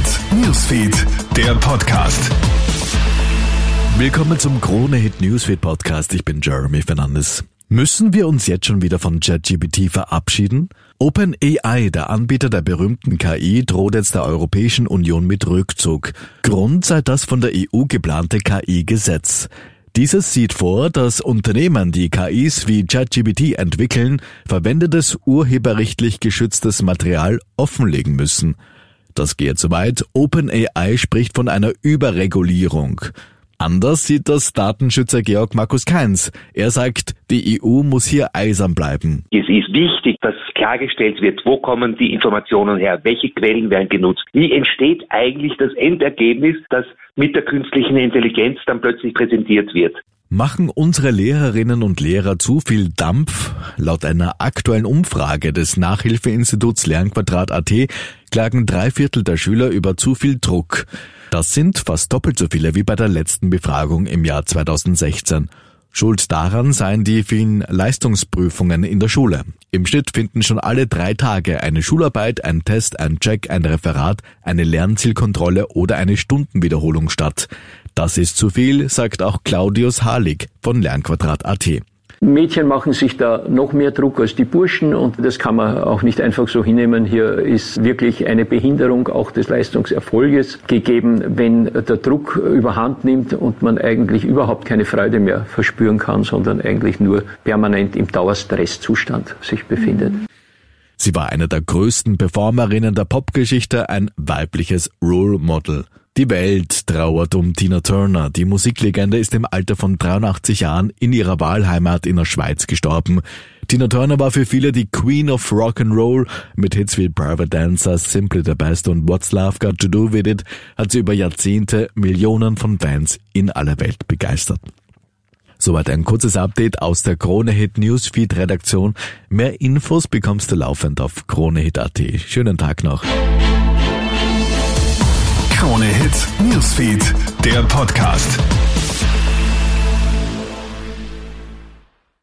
Hit Newsfeed, der Podcast. Willkommen zum Krone Hit Newsfeed Podcast. Ich bin Jeremy Fernandes. Müssen wir uns jetzt schon wieder von ChatGPT verabschieden? OpenAI, der Anbieter der berühmten KI, droht jetzt der Europäischen Union mit Rückzug. Grund sei das von der EU geplante KI-Gesetz. Dieses sieht vor, dass Unternehmen, die KIs wie ChatGPT entwickeln, verwendetes urheberrechtlich geschütztes Material offenlegen müssen. Das geht zu weit. OpenAI spricht von einer Überregulierung. Anders sieht das Datenschützer Georg Markus Keins. Er sagt, die EU muss hier eisern bleiben. Es ist wichtig, dass klargestellt wird, wo kommen die Informationen her, welche Quellen werden genutzt, wie entsteht eigentlich das Endergebnis, das mit der künstlichen Intelligenz dann plötzlich präsentiert wird. Machen unsere Lehrerinnen und Lehrer zu viel Dampf? Laut einer aktuellen Umfrage des Nachhilfeinstituts Lernquadrat.at klagen drei Viertel der Schüler über zu viel Druck. Das sind fast doppelt so viele wie bei der letzten Befragung im Jahr 2016. Schuld daran seien die vielen Leistungsprüfungen in der Schule. Im Schnitt finden schon alle drei Tage eine Schularbeit, ein Test, ein Check, ein Referat, eine Lernzielkontrolle oder eine Stundenwiederholung statt. Das ist zu viel, sagt auch Claudius Harlig von Lernquadrat.at. Mädchen machen sich da noch mehr Druck als die Burschen und das kann man auch nicht einfach so hinnehmen. Hier ist wirklich eine Behinderung auch des Leistungserfolges gegeben, wenn der Druck überhand nimmt und man eigentlich überhaupt keine Freude mehr verspüren kann, sondern eigentlich nur permanent im Dauerstresszustand sich befindet. Sie war eine der größten Performerinnen der Popgeschichte, ein weibliches Role Model. Die Welt trauert um Tina Turner. Die Musiklegende ist im Alter von 83 Jahren in ihrer Wahlheimat in der Schweiz gestorben. Tina Turner war für viele die Queen of Rock and Roll. Mit Hits wie Private Dancer, Simply the Best und What's Love Got to Do with It hat sie über Jahrzehnte Millionen von Fans in aller Welt begeistert. Soweit ein kurzes Update aus der Krone Hit Newsfeed Redaktion. Mehr Infos bekommst du laufend auf kronehit.at. Schönen Tag noch. Newsfeed, der Podcast.